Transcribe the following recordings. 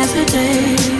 yesterday.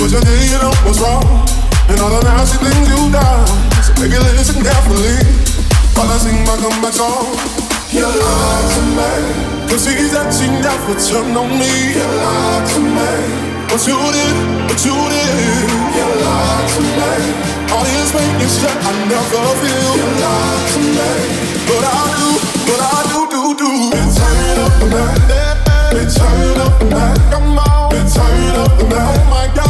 Cause you did up was wrong. And all the nasty things you done. So baby listen carefully. While I sing my comeback song You lied to me Cause he's that she never on me. You lied to me what you did, what you did. You lied to me All this making shit I never feel. You lied to me But I do, but I do, do, do. Been tired up the night. Been tired up the night. Come on. Been tired up the night. Oh my God.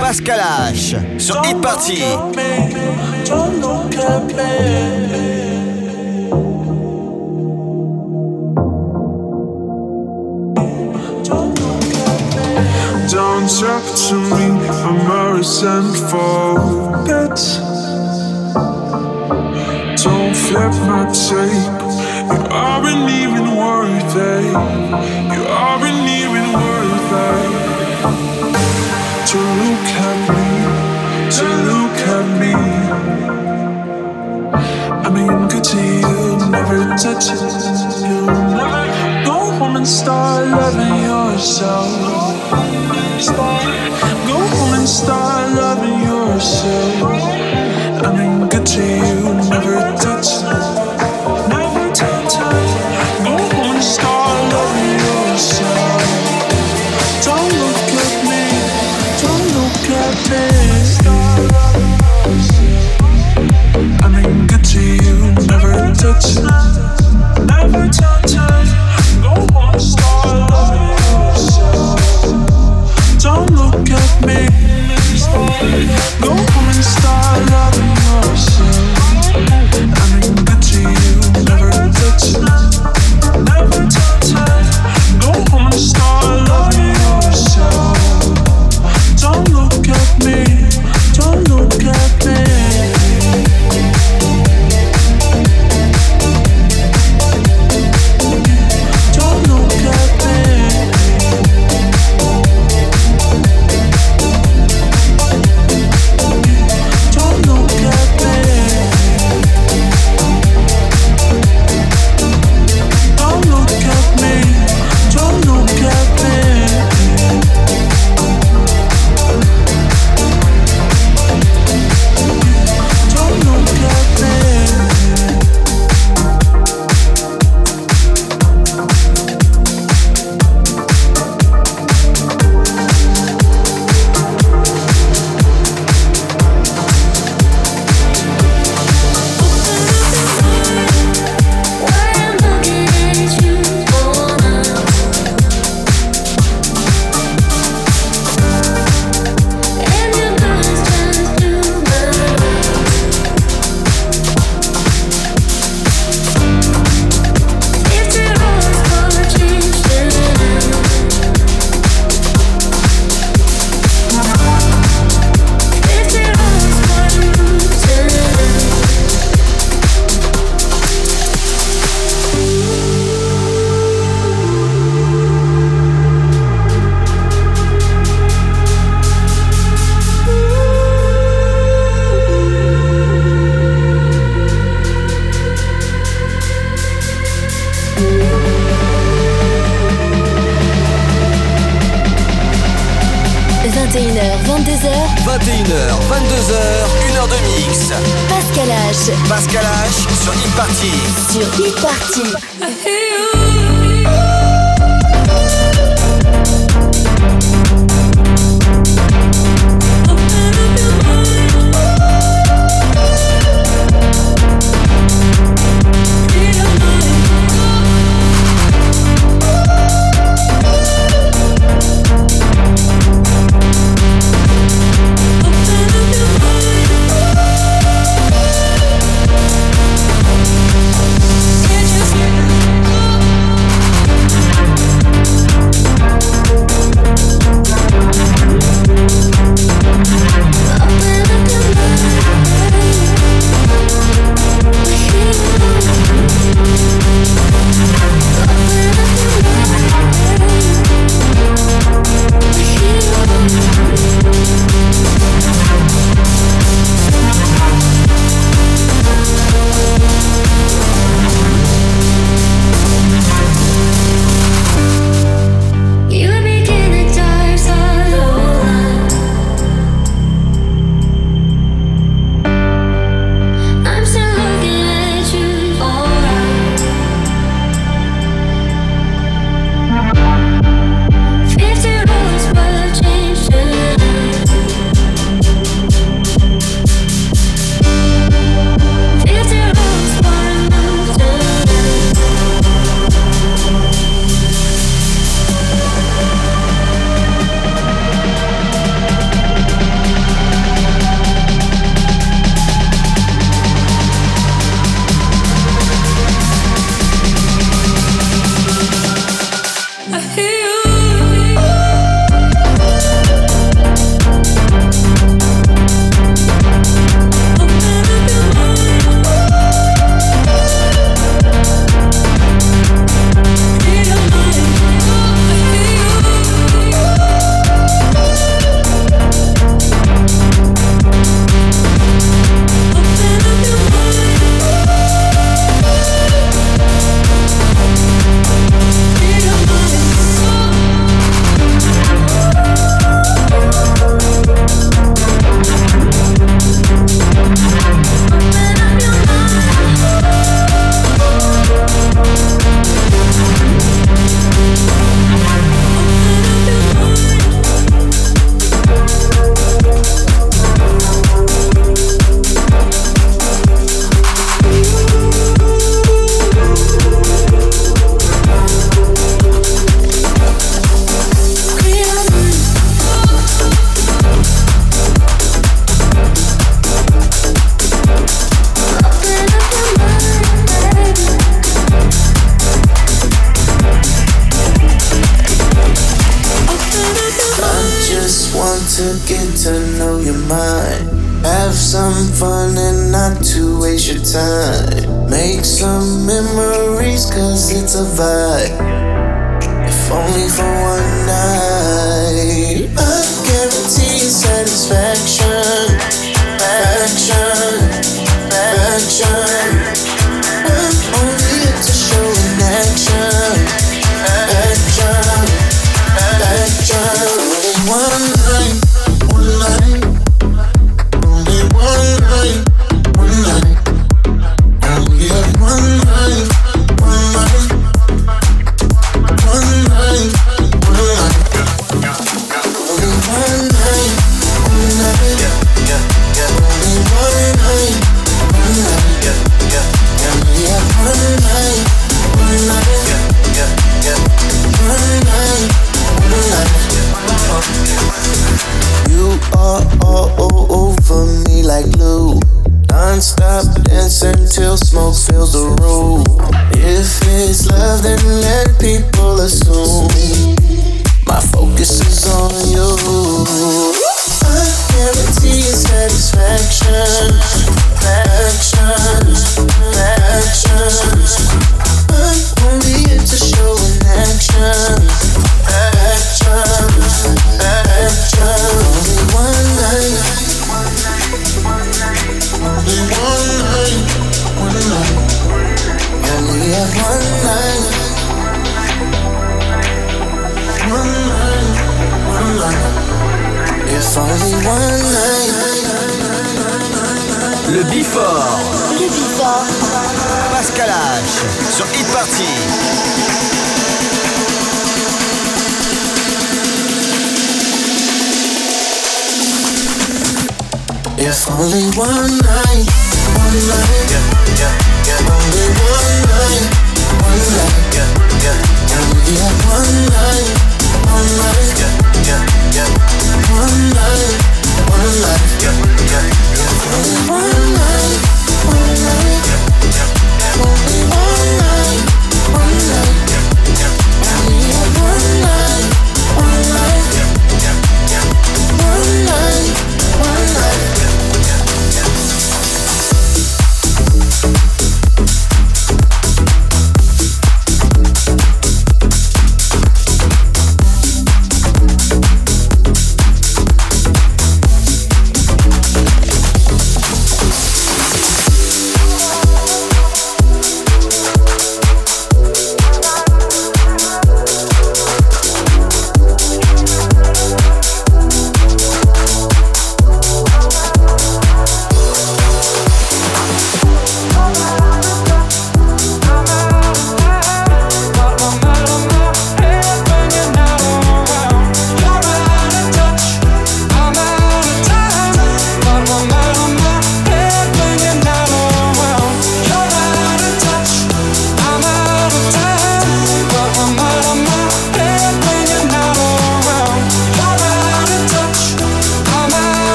Pascal H sur Hit Party. Don't talk to me, I'm a resentful bitch. Don't flip my tape. You aren't even worth it. You aren't even worth it to look at me, to look at me. I mean, good to you, never touch it. You go home and start loving yourself. Go home and start loving yourself. I mean, good to you, never touch it.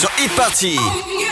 Sur Hit Party.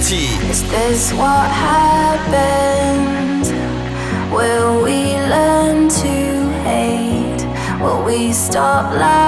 Is this what happens? Will we learn to hate? Will we stop laughing?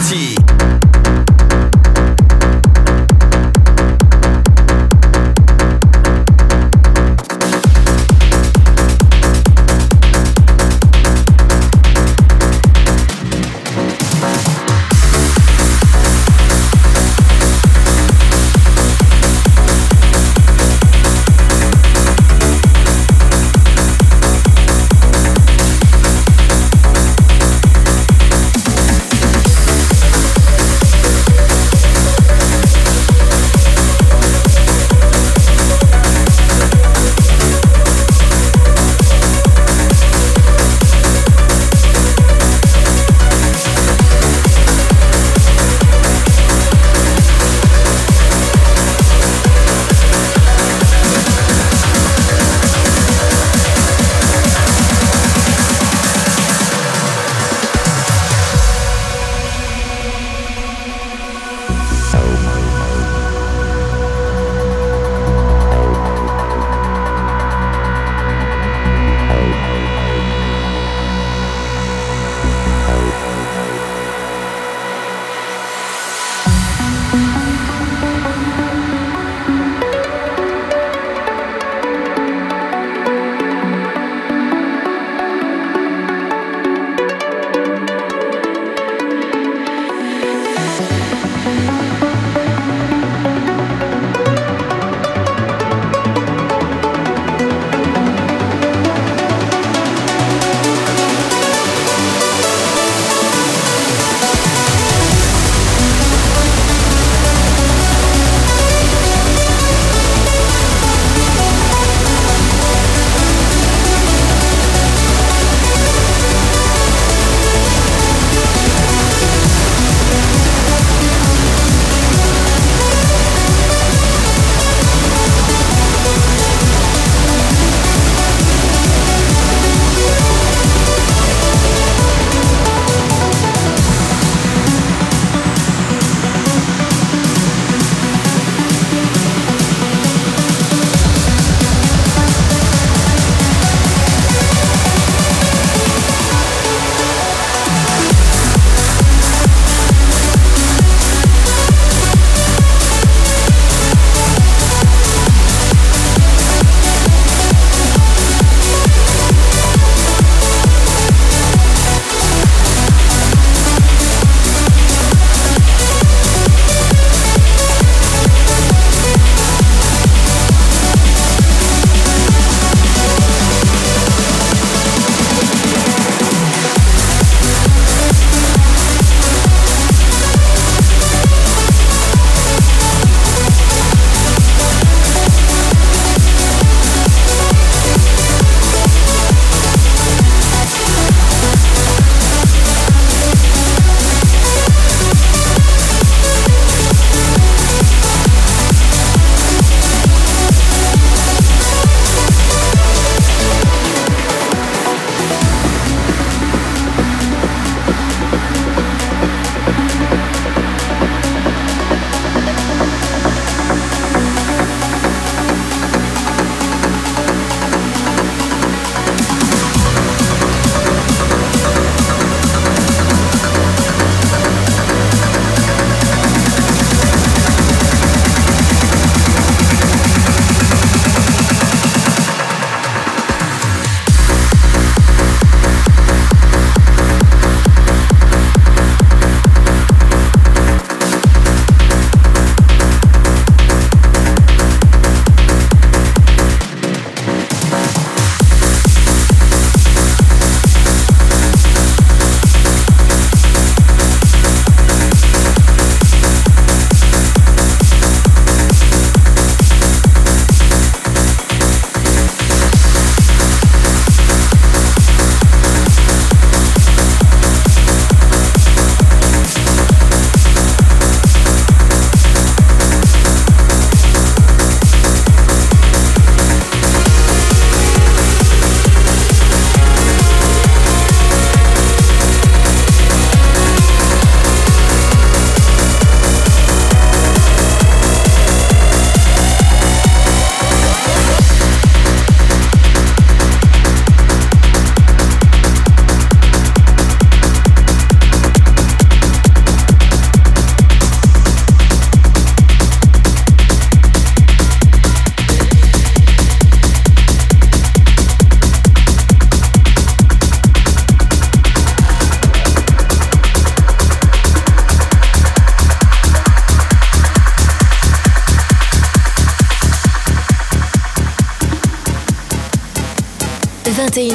Sur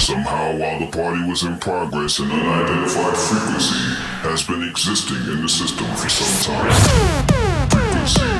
Somehow, while the party was in progress, an unidentified frequency has been existing in the system for some time. Frequency.